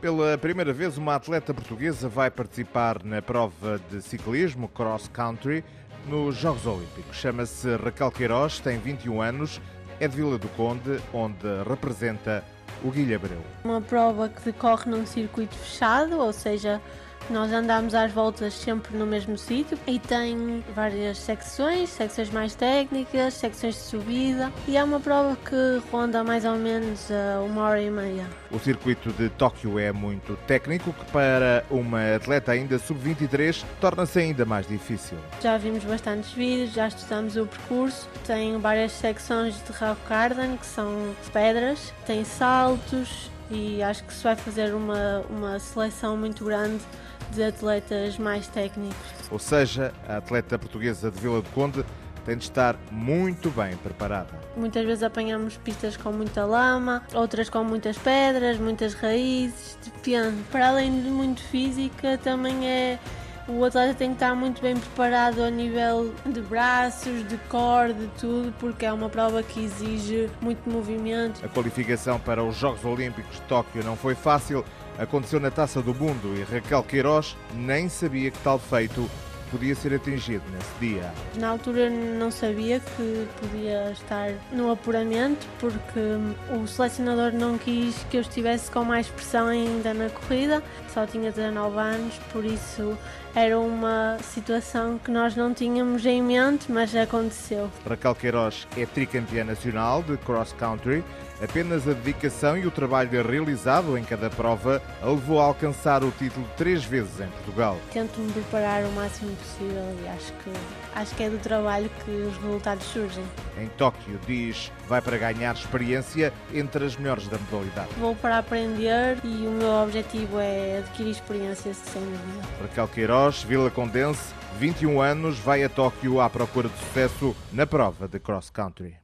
Pela primeira vez, uma atleta portuguesa vai participar na prova de ciclismo cross country nos Jogos Olímpicos. Chama-se Raquel Queiroz, tem 21 anos, é de Vila do Conde, onde representa o Guilherme Abreu. Uma prova que decorre num circuito fechado, ou seja, nós andamos às voltas sempre no mesmo sítio e tem várias secções, secções mais técnicas, secções de subida e é uma prova que ronda mais ou menos uma hora e meia. O circuito de Tóquio é muito técnico, que para uma atleta ainda sub-23 torna-se ainda mais difícil. Já vimos bastantes vídeos, já estudamos o percurso, tem várias secções de rock garden, que são pedras, tem saltos e acho que se vai fazer uma, uma seleção muito grande de atletas mais técnicos. Ou seja, a atleta portuguesa de Vila do Conde tem de estar muito bem preparada. Muitas vezes apanhamos pistas com muita lama, outras com muitas pedras, muitas raízes, depende. Para além de muito física, também é o atleta tem que estar muito bem preparado a nível de braços, de core, de tudo, porque é uma prova que exige muito movimento. A qualificação para os Jogos Olímpicos de Tóquio não foi fácil. Aconteceu na Taça do Mundo e Raquel Queiroz nem sabia que tal feito podia ser atingido nesse dia. Na altura não sabia que podia estar no apuramento porque o selecionador não quis que eu estivesse com mais pressão ainda na corrida, só tinha 19 anos, por isso era uma situação que nós não tínhamos em mente, mas aconteceu. Raquel Queiroz é tricampeã nacional de cross country. Apenas a dedicação e o trabalho realizado em cada prova a levou a alcançar o título três vezes em Portugal. Tento me preparar o máximo possível e acho que, acho que é do trabalho que os resultados surgem. Em Tóquio, diz, vai para ganhar experiência entre as melhores da modalidade. Vou para aprender e o meu objetivo é adquirir experiência sem dúvida. Raquel Queiroz, Vila Condense, 21 anos, vai a Tóquio à procura de sucesso na prova de cross country.